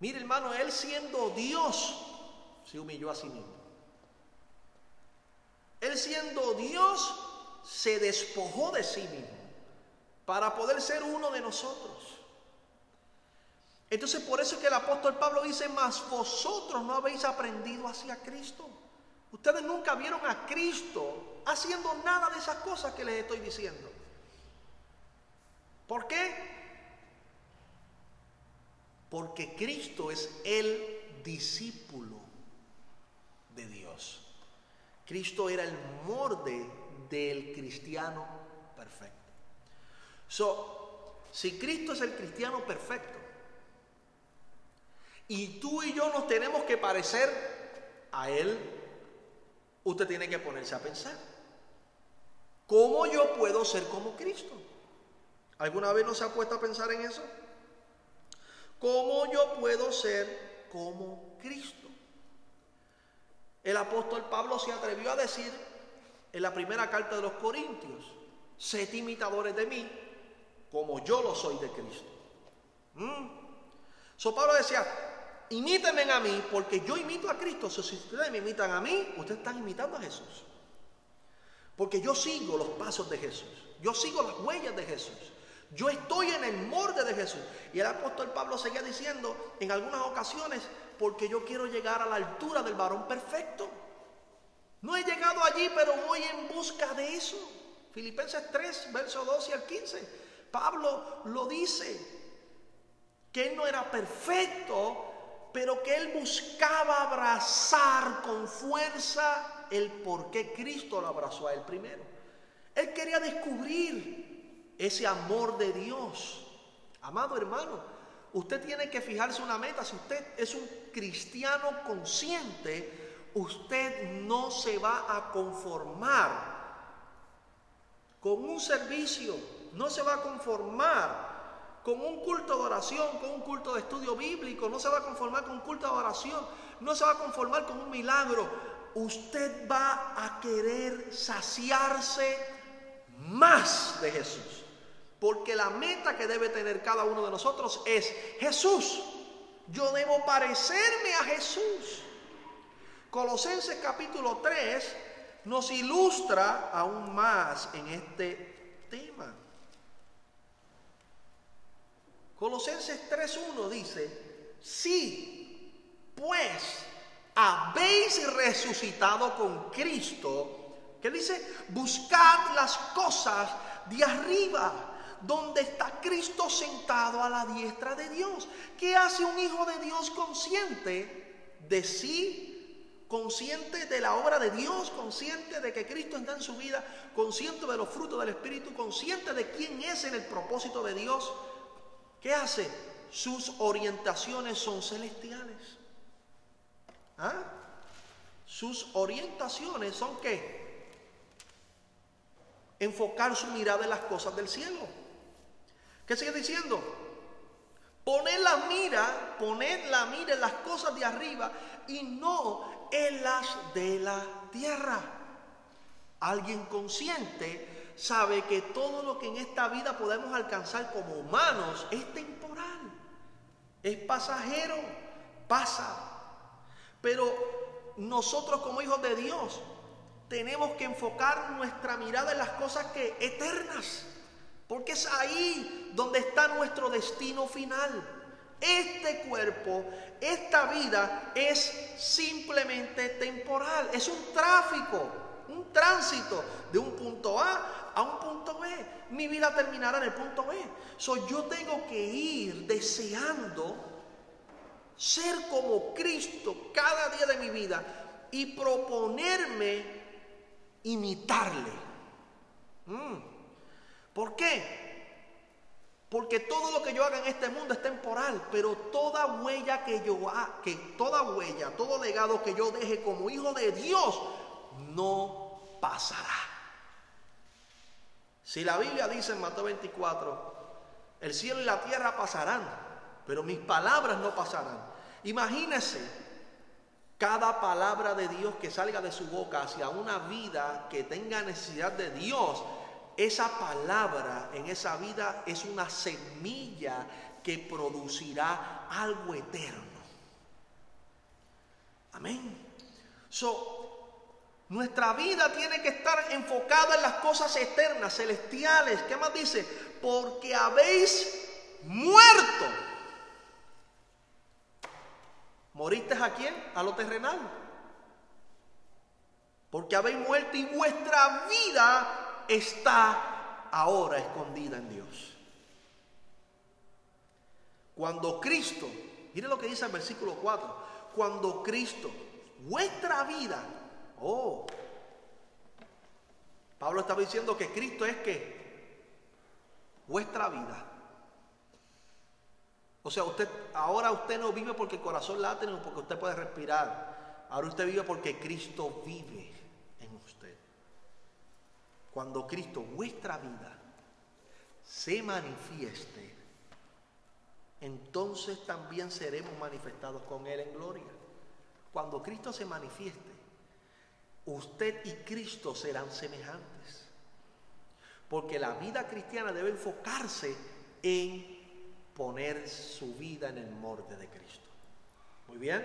S1: Mire hermano, Él siendo Dios se humilló a sí mismo. Él siendo Dios se despojó de sí mismo para poder ser uno de nosotros. Entonces por eso es que el apóstol Pablo dice, mas vosotros no habéis aprendido hacia Cristo. Ustedes nunca vieron a Cristo haciendo nada de esas cosas que les estoy diciendo. ¿Por qué? Porque Cristo es el discípulo de Dios. Cristo era el morde del cristiano perfecto. Si Cristo es el cristiano perfecto, y tú y yo nos tenemos que parecer a Él, usted tiene que ponerse a pensar. ¿Cómo yo puedo ser como Cristo? ¿Alguna vez no se ha puesto a pensar en eso? ¿Cómo yo puedo ser como Cristo? El apóstol Pablo se atrevió a decir en la primera carta de los Corintios, sed imitadores de mí, como yo lo soy de Cristo. ¿Mm? So Pablo decía, imítenme a mí, porque yo imito a Cristo. si ustedes me imitan a mí, ustedes están imitando a Jesús. Porque yo sigo los pasos de Jesús. Yo sigo las huellas de Jesús. Yo estoy en el morde de Jesús. Y el apóstol Pablo seguía diciendo en algunas ocasiones, porque yo quiero llegar a la altura del varón perfecto. No he llegado allí, pero voy en busca de eso. Filipenses 3, verso 12 al 15. Pablo lo dice, que él no era perfecto, pero que él buscaba abrazar con fuerza el por qué Cristo lo abrazó a él primero. Él quería descubrir ese amor de Dios. Amado hermano, usted tiene que fijarse una meta. Si usted es un cristiano consciente, usted no se va a conformar con un servicio, no se va a conformar con un culto de oración, con un culto de estudio bíblico, no se va a conformar con un culto de oración, no se va a conformar con un milagro. Usted va a querer saciarse más de Jesús. Porque la meta que debe tener cada uno de nosotros es Jesús. Yo debo parecerme a Jesús. Colosenses capítulo 3 nos ilustra aún más en este tema. Colosenses 3.1 dice, si pues habéis resucitado con Cristo, que dice, buscad las cosas de arriba donde está Cristo sentado a la diestra de Dios. ¿Qué hace un hijo de Dios consciente de sí? Consciente de la obra de Dios, consciente de que Cristo está en su vida, consciente de los frutos del Espíritu, consciente de quién es en el propósito de Dios. ¿Qué hace? Sus orientaciones son celestiales. ¿Ah? Sus orientaciones son qué? Enfocar su mirada en las cosas del cielo. ¿Qué sigue diciendo? Poner la mira, poner la mira en las cosas de arriba y no en las de la tierra. Alguien consciente sabe que todo lo que en esta vida podemos alcanzar como humanos es temporal, es pasajero, pasa. Pero nosotros como hijos de Dios tenemos que enfocar nuestra mirada en las cosas que eternas. Porque es ahí donde está nuestro destino final. Este cuerpo, esta vida es simplemente temporal. Es un tráfico, un tránsito de un punto A a un punto B. Mi vida terminará en el punto B. So, yo tengo que ir deseando ser como Cristo cada día de mi vida y proponerme imitarle. Mm. ¿Por qué? Porque todo lo que yo haga en este mundo es temporal, pero toda huella que yo haga, que toda huella, todo legado que yo deje como hijo de Dios no pasará. Si la Biblia dice en Mateo 24, el cielo y la tierra pasarán, pero mis palabras no pasarán. Imagínese cada palabra de Dios que salga de su boca hacia una vida que tenga necesidad de Dios esa palabra en esa vida es una semilla que producirá algo eterno. Amén. So, nuestra vida tiene que estar enfocada en las cosas eternas, celestiales. ¿Qué más dice? Porque habéis muerto. ¿Moriste a quién? A lo terrenal. Porque habéis muerto y vuestra vida está ahora escondida en Dios. Cuando Cristo, mire lo que dice el versículo 4, cuando Cristo, vuestra vida, oh, Pablo estaba diciendo que Cristo es que vuestra vida. O sea, usted ahora usted no vive porque el corazón late, no porque usted puede respirar. Ahora usted vive porque Cristo vive. cuando Cristo, vuestra vida, se manifieste, entonces también seremos manifestados con Él en gloria. Cuando Cristo se manifieste, usted y Cristo serán semejantes. Porque la vida cristiana debe enfocarse en poner su vida en el molde de Cristo. Muy bien.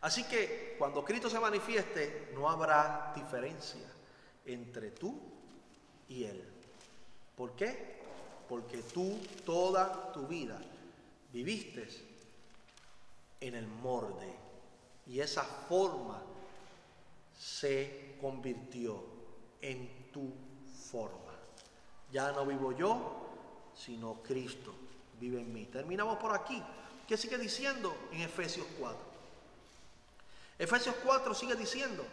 S1: Así que cuando Cristo se manifieste, no habrá diferencia entre tú y Él. ¿Por qué? Porque tú toda tu vida viviste en el molde y esa forma se convirtió en tu forma. Ya no vivo yo, sino Cristo vive en mí. Terminamos por aquí. ¿Qué sigue diciendo en Efesios 4? Efesios 4 sigue diciendo,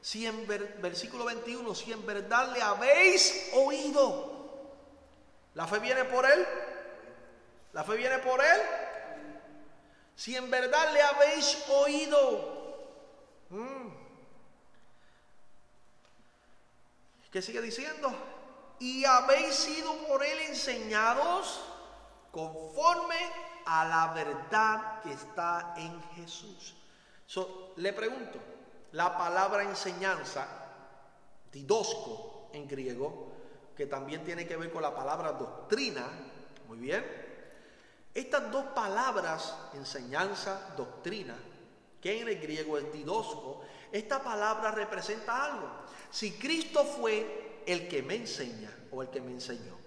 S1: si en versículo 21, si en verdad le habéis oído, la fe viene por él, la fe viene por él, si en verdad le habéis oído, mm. ¿Qué sigue diciendo? Y habéis sido por él enseñados conforme a la verdad que está en Jesús. le pregunto, la palabra enseñanza, didosco en griego, que también tiene que ver con la palabra doctrina, muy bien. Estas dos palabras, enseñanza, doctrina, que en el griego es didosco, esta palabra representa algo. Si Cristo fue el que me enseña o el que me enseñó,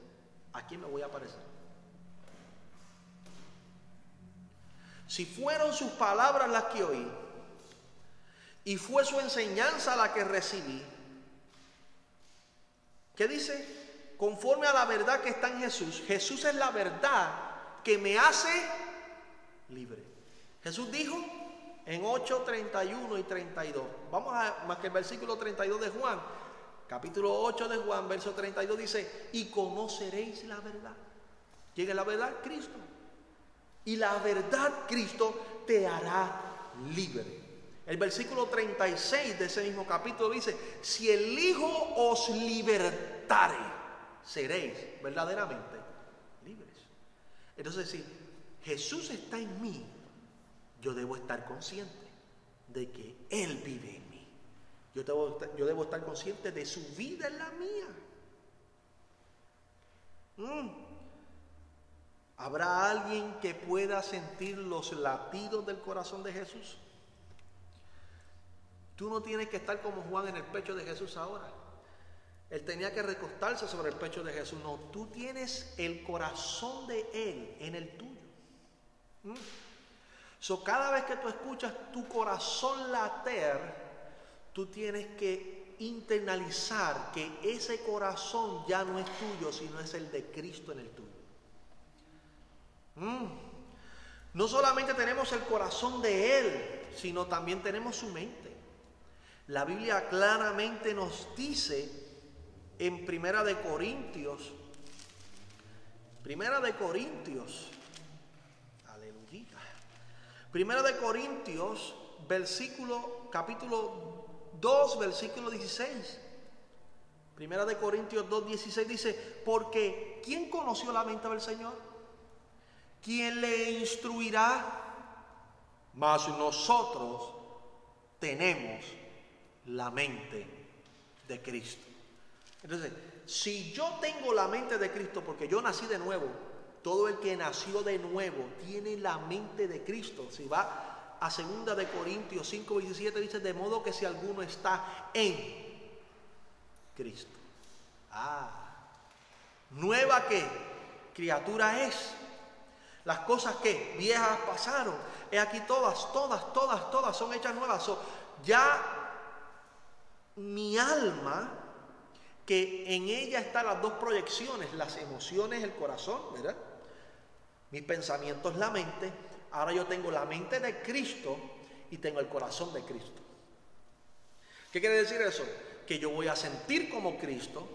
S1: ¿a quién me voy a parecer? Si fueron sus palabras las que oí y fue su enseñanza la que recibí, ¿qué dice? Conforme a la verdad que está en Jesús. Jesús es la verdad que me hace libre. Jesús dijo en 8, 31 y 32. Vamos a más que el versículo 32 de Juan. Capítulo 8 de Juan, verso 32 dice, y conoceréis la verdad. ¿Quién es la verdad? Cristo. Y la verdad, Cristo, te hará libre. El versículo 36 de ese mismo capítulo dice, si el Hijo os libertare, seréis verdaderamente libres. Entonces, si Jesús está en mí, yo debo estar consciente de que Él vive en mí. Yo debo, estar consciente de su vida en la mía. Mm. ¿Habrá alguien que pueda sentir los latidos del corazón de Jesús? Tú no tienes que estar como Juan en el pecho de Jesús ahora. Él tenía que recostarse sobre el pecho de Jesús. No, tú tienes el corazón de Él en el tuyo. ¿Mm? So, cada vez que tú escuchas tu corazón later, tú tienes que internalizar que ese corazón ya no es tuyo, sino es el de Cristo en el tuyo. Mm. No solamente tenemos el corazón de Él, sino también tenemos su mente. La Biblia claramente nos dice en Primera de Corintios, Primera de Corintios. Primera de Corintios, versículo, capítulo 2, versículo 16. Primera de Corintios 2, 16 dice, porque ¿quién conoció la mente del Señor? ¿quién le instruirá? Mas nosotros tenemos la mente de Cristo. Entonces, si yo tengo la mente de Cristo porque yo nací de nuevo, todo el que nació de nuevo tiene la mente de Cristo. Si va a segunda de Corintios 5, 17 dice, de modo que si alguno está en Cristo. Ah, nueva que criatura es. Las cosas que viejas pasaron, he aquí todas, todas, todas, todas son hechas nuevas. ya mi alma, que en ella están las dos proyecciones, las emociones, el corazón, ¿verdad? Mis pensamientos, la mente. Ahora yo tengo la mente de Cristo y tengo el corazón de Cristo. ¿Qué quiere decir eso? Que yo voy a sentir como Cristo,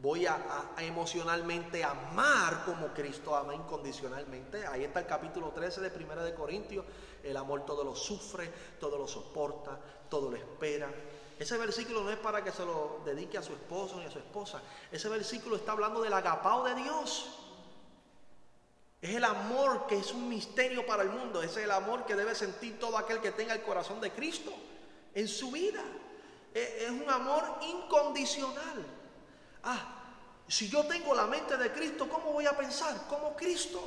S1: voy a, emocionalmente amar como Cristo ama incondicionalmente. Ahí está el capítulo 13 de Primera de Corintios. El amor todo lo sufre, todo lo soporta, todo lo espera. Ese versículo no es para que se lo dedique a su esposo ni a su esposa. Ese versículo está hablando del agapao de Dios. Es el amor que es un misterio para el mundo. Es el amor que debe sentir todo aquel que tenga el corazón de Cristo en su vida. Es un amor incondicional. Ah, si yo tengo la mente de Cristo, ¿cómo voy a pensar? Como Cristo.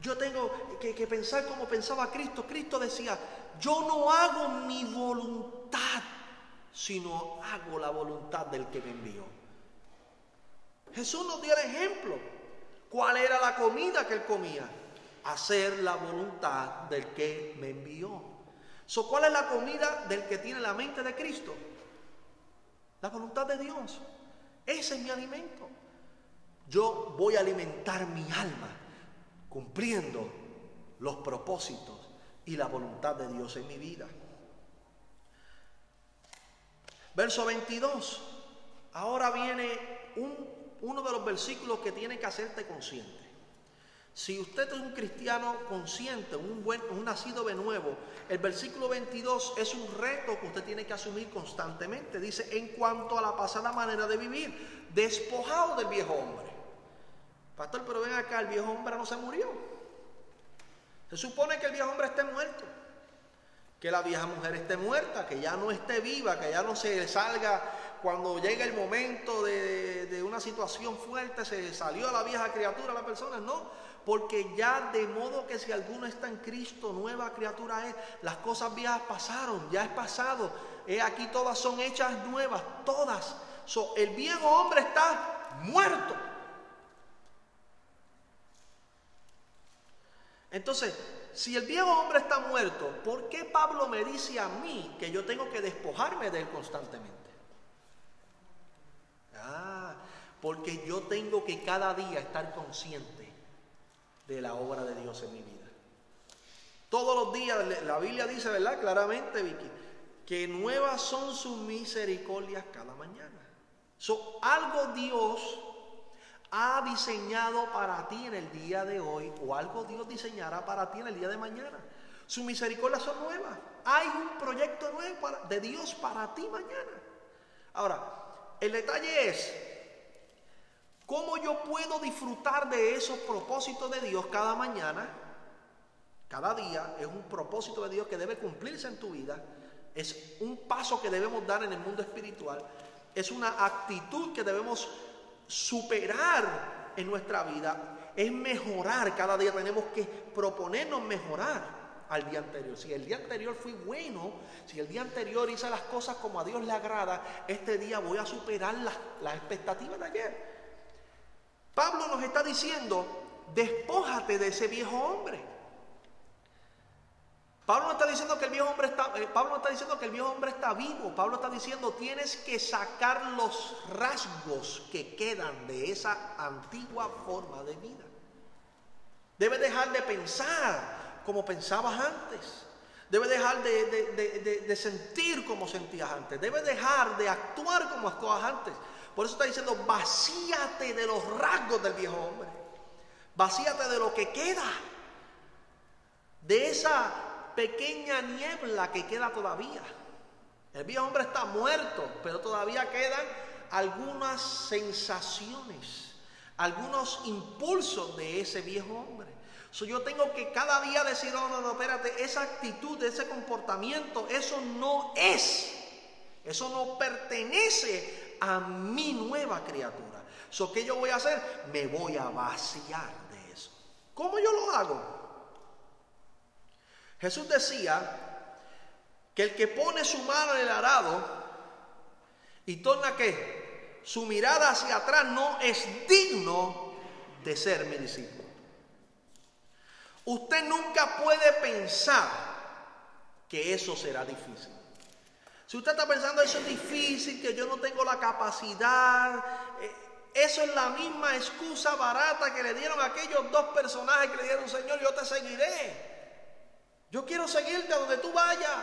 S1: Yo tengo que, que, pensar como pensaba Cristo. Cristo decía, yo no hago mi voluntad, sino hago la voluntad del que me envió. Jesús nos dio el ejemplo. ¿Cuál era la comida que él comía? Hacer la voluntad del que me envió. So, ¿Cuál es la comida del que tiene la mente de Cristo? La voluntad de Dios. Ese es mi alimento. Yo voy a alimentar mi alma cumpliendo los propósitos y la voluntad de Dios en mi vida. Verso 22. Ahora viene uno de los versículos que tiene que hacerte consciente. Si usted es un cristiano consciente, un, buen, un nacido de nuevo, el versículo 22 es un reto que usted tiene que asumir constantemente. Dice, en cuanto a la pasada manera de vivir, despojado del viejo hombre. Pastor, pero ven acá, el viejo hombre no se murió. Se supone que el viejo hombre esté muerto, que la vieja mujer esté muerta, que ya no esté viva, que ya no se salga cuando llega el momento de, una situación fuerte, se salió a la vieja criatura la persona, no porque ya de modo que si alguno está en Cristo, nueva criatura es, las cosas viejas pasaron, ya es pasado, aquí todas son hechas nuevas, todas. el viejo hombre está muerto. Entonces, si el viejo hombre está muerto, ¿por qué Pablo me dice a mí que yo tengo que despojarme de él constantemente? Ah, porque yo tengo que cada día estar consciente de la obra de Dios en mi vida. Todos los días, la Biblia dice, ¿verdad? Claramente, Vicky, que nuevas son sus misericordias cada mañana. So, algo Dios ha diseñado para ti en el día de hoy o algo Dios diseñará para ti en el día de mañana. Sus misericordias son nuevas. Hay un proyecto nuevo de Dios para ti mañana. Ahora, el detalle es, ¿Cómo yo puedo disfrutar de esos propósitos de Dios cada mañana? Cada día es un propósito de Dios que debe cumplirse en tu vida. Es un paso que debemos dar en el mundo espiritual. Es una actitud que debemos superar en nuestra vida. Es mejorar. Cada día tenemos que proponernos mejorar al día anterior. Si el día anterior fui bueno, si el día anterior hice las cosas como a Dios le agrada, este día voy a superar las, expectativas de ayer. Pablo nos está diciendo, despójate de ese viejo hombre. Pablo no está diciendo que el viejo hombre está, eh, Pablo está diciendo que el viejo hombre está vivo. Pablo está diciendo tienes que sacar los rasgos que quedan de esa antigua forma de vida. Debes dejar de pensar como pensabas antes. Debes dejar de, de sentir como sentías antes. Debes dejar de actuar como actuabas antes. Por eso está diciendo, vacíate de los rasgos del viejo hombre. Vacíate de lo que queda. De esa pequeña niebla que queda todavía. El viejo hombre está muerto, pero todavía quedan algunas sensaciones, algunos impulsos de ese viejo hombre. Yo tengo que cada día decir, no, no, no, espérate, esa actitud, ese comportamiento, eso no es, eso no pertenece a mi nueva criatura. So, ¿Qué yo voy a hacer? Me voy a vaciar de eso. ¿Cómo yo lo hago? Jesús decía que el que pone su mano en el arado y torna que su mirada hacia atrás no es digno de ser mi discípulo. Usted nunca puede pensar que eso será difícil. Si usted está pensando eso es difícil, que yo no tengo la capacidad, eh, eso es la misma excusa barata que le dieron a aquellos dos personajes que le dieron, Señor, yo te seguiré. Yo quiero seguirte a donde tú vayas,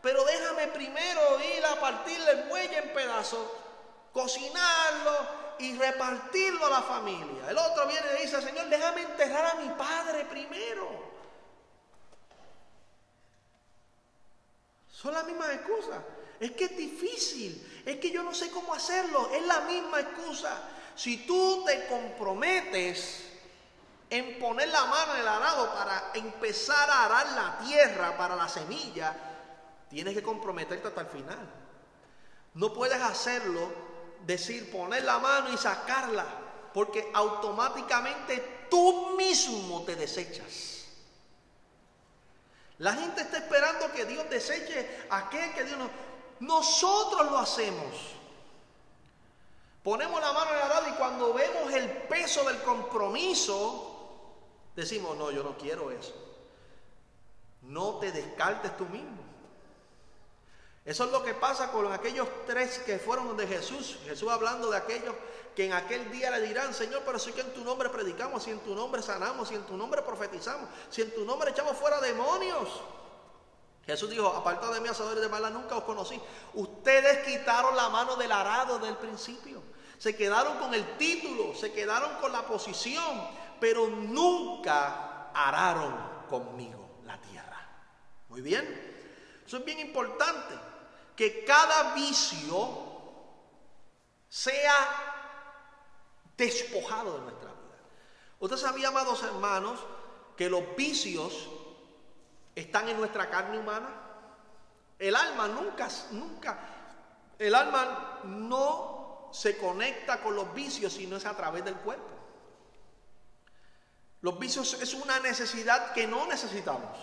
S1: pero déjame primero ir a partirle el buey en pedazos, cocinarlo y repartirlo a la familia. El otro viene y le dice, Señor, déjame enterrar a mi padre primero. Son las mismas excusas. Es que es difícil, es que yo no sé cómo hacerlo, es la misma excusa. Si tú te comprometes en poner la mano en el arado para empezar a arar la tierra para la semilla, tienes que comprometerte hasta el final. No puedes hacerlo, decir, poner la mano y sacarla, porque automáticamente tú mismo te desechas. La gente está esperando que Dios deseche a aquel que Dios no. Nosotros lo hacemos. Ponemos la mano en el arado y cuando vemos el peso del compromiso, decimos, no, yo no quiero eso. No te descartes tú mismo. Eso es lo que pasa con aquellos tres que fueron donde Jesús. Jesús hablando de aquellos que en aquel día le dirán, Señor, pero si que en tu nombre predicamos, si en tu nombre sanamos, si en tu nombre profetizamos, si en tu nombre echamos fuera demonios. Jesús dijo, apartado de mí, asadores de mala, nunca os conocí. Ustedes quitaron la mano del arado del principio. Se quedaron con el título, se quedaron con la posición, pero nunca araron conmigo la tierra. Muy bien. Eso es bien importante que cada vicio sea despojado de nuestra vida. Usted sabía, amados hermanos, que los vicios están en nuestra carne humana. El alma nunca, nunca, el alma no se conecta con los vicios si no es a través del cuerpo. Los vicios es una necesidad que no necesitamos.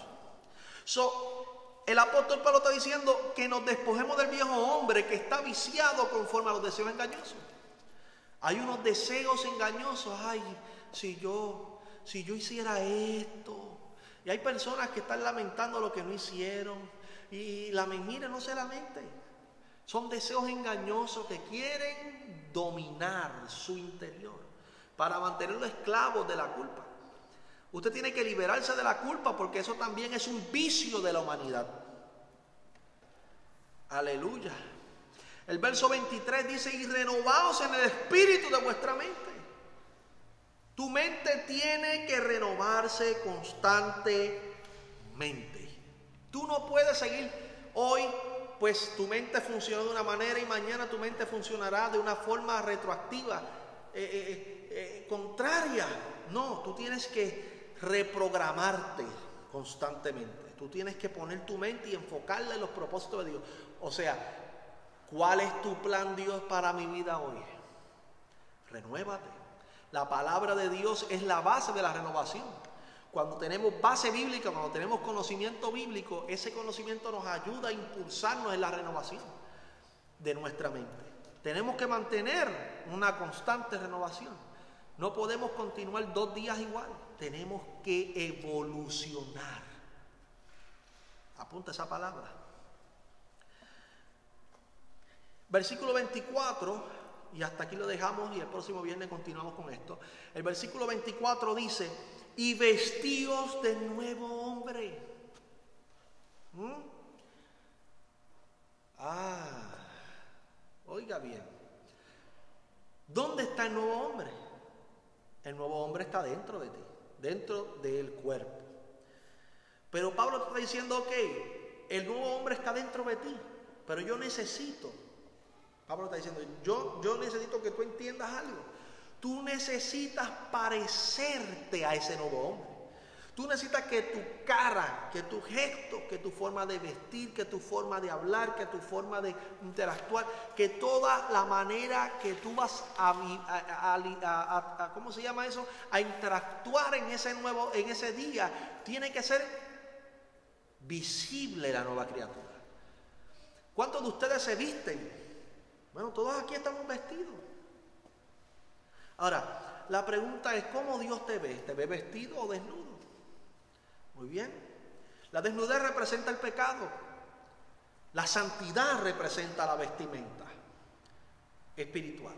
S1: So, el apóstol Pablo está diciendo que nos despojemos del viejo hombre que está viciado conforme a los deseos engañosos. Hay unos deseos engañosos, ay, si yo, si yo hiciera esto. Y hay personas que están lamentando lo que no hicieron. Y la mire, no se lamente. Son deseos engañosos que quieren dominar su interior para mantenerlo esclavo de la culpa. Usted tiene que liberarse de la culpa porque eso también es un vicio de la humanidad. Aleluya. El verso 23 dice, y renovaos en el espíritu de vuestra mente. Tu mente tiene que renovarse constantemente. Tú no puedes seguir hoy, pues tu mente funciona de una manera y mañana tu mente funcionará de una forma retroactiva, eh, eh, eh, contraria. No, tú tienes que reprogramarte constantemente. Tú tienes que poner tu mente y enfocarla en los propósitos de Dios. O sea, ¿cuál es tu plan Dios para mi vida hoy? Renuévate. La palabra de Dios es la base de la renovación. Cuando tenemos base bíblica, cuando tenemos conocimiento bíblico, ese conocimiento nos ayuda a impulsarnos en la renovación de nuestra mente. Tenemos que mantener una constante renovación. No podemos continuar dos días igual tenemos que evolucionar. Apunta esa palabra. Versículo 24, y hasta aquí lo dejamos y el próximo viernes continuamos con esto. El versículo 24 dice, y vestidos de nuevo hombre. ¿Mm? Ah, oiga bien. ¿Dónde está el nuevo hombre? El nuevo hombre está dentro de ti dentro del cuerpo. Pero Pablo está diciendo, ok, el nuevo hombre está dentro de ti, pero yo necesito, Pablo está diciendo, yo, yo necesito que tú entiendas algo. Tú necesitas parecerte a ese nuevo hombre. Tú necesitas que tu cara, que tu gesto, que tu forma de vestir, que tu forma de hablar, que tu forma de interactuar, que toda la manera que tú vas a, ¿cómo se llama eso? A interactuar en ese nuevo, en ese día, tiene que ser visible la nueva criatura. ¿Cuántos de ustedes se visten? Bueno, todos aquí estamos vestidos. Ahora, la pregunta es, ¿cómo Dios te ve? ¿Te ve vestido o desnudo? Muy bien. La desnudez representa el pecado. La santidad representa la vestimenta espiritual.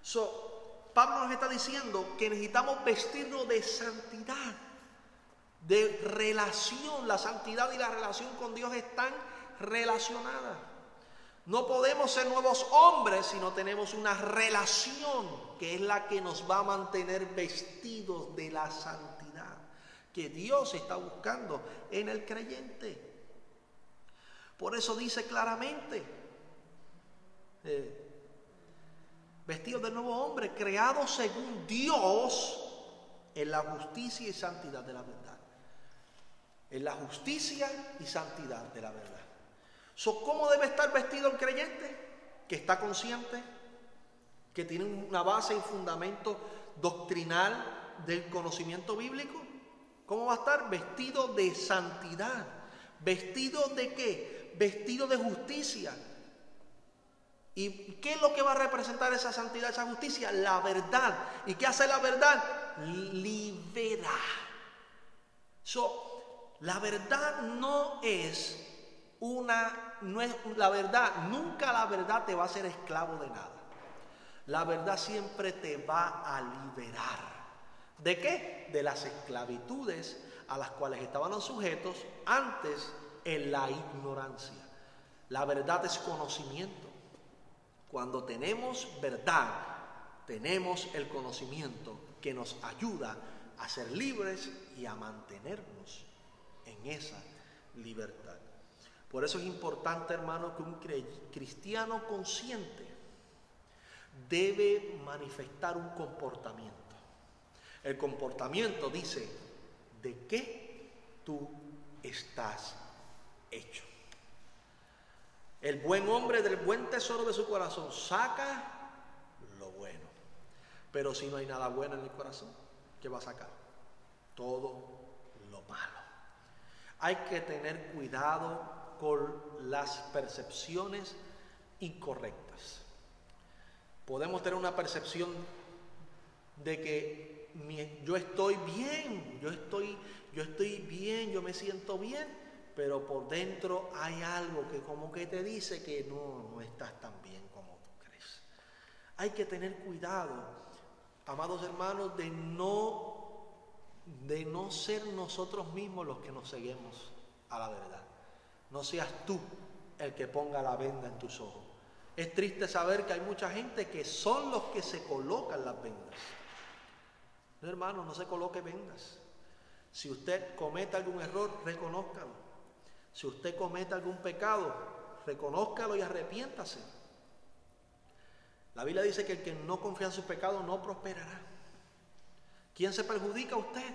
S1: So, Pablo nos está diciendo que necesitamos vestirnos de santidad, de relación. La santidad y la relación con Dios están relacionadas. No podemos ser nuevos hombres si no tenemos una relación que es la que nos va a mantener vestidos de la santidad que Dios está buscando en el creyente. Por eso dice claramente, eh, vestido de nuevo hombre, creado según Dios en la justicia y santidad de la verdad. En la justicia y santidad de la verdad. ¿Cómo debe estar vestido el creyente? Que está consciente, que tiene una base y fundamento doctrinal del conocimiento bíblico. ¿Cómo va a estar? Vestido de santidad. ¿Vestido de qué? Vestido de justicia. ¿Y qué es lo que va a representar esa santidad, esa justicia? La verdad. ¿Y qué hace la verdad? Libera. la verdad no es una, no es la verdad, nunca la verdad te va a hacer esclavo de nada. La verdad siempre te va a liberar. ¿De qué? De las esclavitudes a las cuales estaban sujetos antes en la ignorancia. La verdad es conocimiento. Cuando tenemos verdad, tenemos el conocimiento que nos ayuda a ser libres y a mantenernos en esa libertad. Por eso es importante, hermano, que un cristiano consciente debe manifestar un comportamiento. El comportamiento dice de qué tú estás hecho. El buen hombre del buen tesoro de su corazón saca lo bueno. Pero si no hay nada bueno en el corazón, ¿qué va a sacar? Todo lo malo. Hay que tener cuidado con las percepciones incorrectas. Podemos tener una percepción de que yo estoy bien, yo estoy, yo estoy bien, yo me siento bien, pero por dentro hay algo que como que te dice que no, no estás tan bien como tú crees. Hay que tener cuidado, amados hermanos, de no, de no ser nosotros mismos los que nos seguimos a la verdad. No seas tú el que ponga la venda en tus ojos. Es triste saber que hay mucha gente que son los que se colocan las vendas. No, hermano, no se coloque vendas. Si usted comete algún error, reconózcalo. Si usted comete algún pecado, reconózcalo y arrepiéntase. La Biblia dice que el que no confía en su pecado no prosperará. ¿Quién se perjudica? Usted.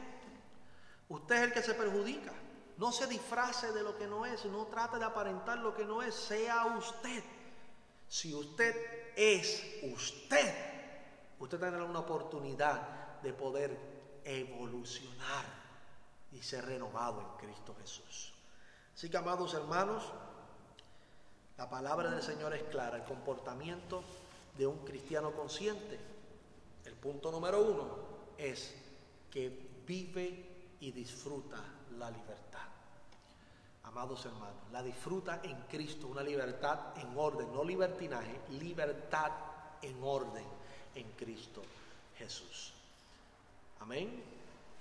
S1: Usted es el que se perjudica. No se disfrace de lo que no es, no trate de aparentar lo que no es, sea usted. Si usted es usted, usted tendrá una oportunidad de poder evolucionar y ser renovado en Cristo Jesús. Así que, amados hermanos, la palabra del Señor es clara, el comportamiento de un cristiano consciente. El punto número uno es que vive y disfruta la libertad amados hermanos, la disfruta en Cristo, una libertad en orden, no libertinaje, libertad en orden en Cristo Jesús. Amén.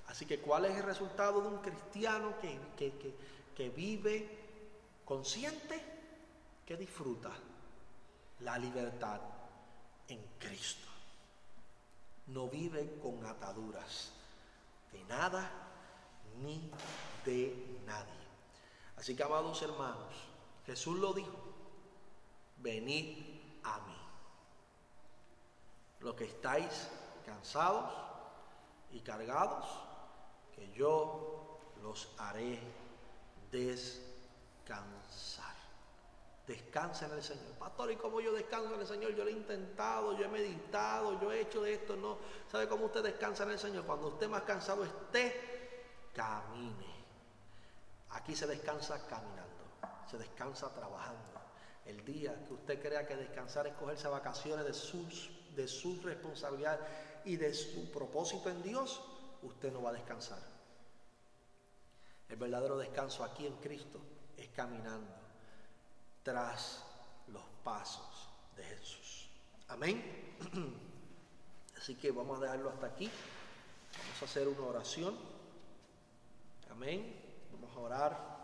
S1: Así que, ¿cuál es el resultado de un cristiano que, que, que vive consciente, que disfruta la libertad en Cristo? No vive con ataduras de nada ni de nadie. Así que, amados hermanos, Jesús lo dijo, venid a mí. Los que estáis cansados y cargados, que yo los haré descansar. Descansa en el Señor. Pastor, ¿y cómo yo descanso en el Señor? Yo lo he intentado, yo he meditado, yo he hecho de esto. No. ¿Sabe cómo usted descansa en el Señor? Cuando usted más cansado esté, camine. Aquí se descansa caminando, se descansa trabajando. El día que usted crea que descansar es cogerse vacaciones de sus, de su responsabilidad y de su propósito en Dios, usted no va a descansar. El verdadero descanso aquí en Cristo es caminando tras los pasos de Jesús. Amén. Así que vamos a dejarlo hasta aquí. Vamos a hacer una oración. Amén orar.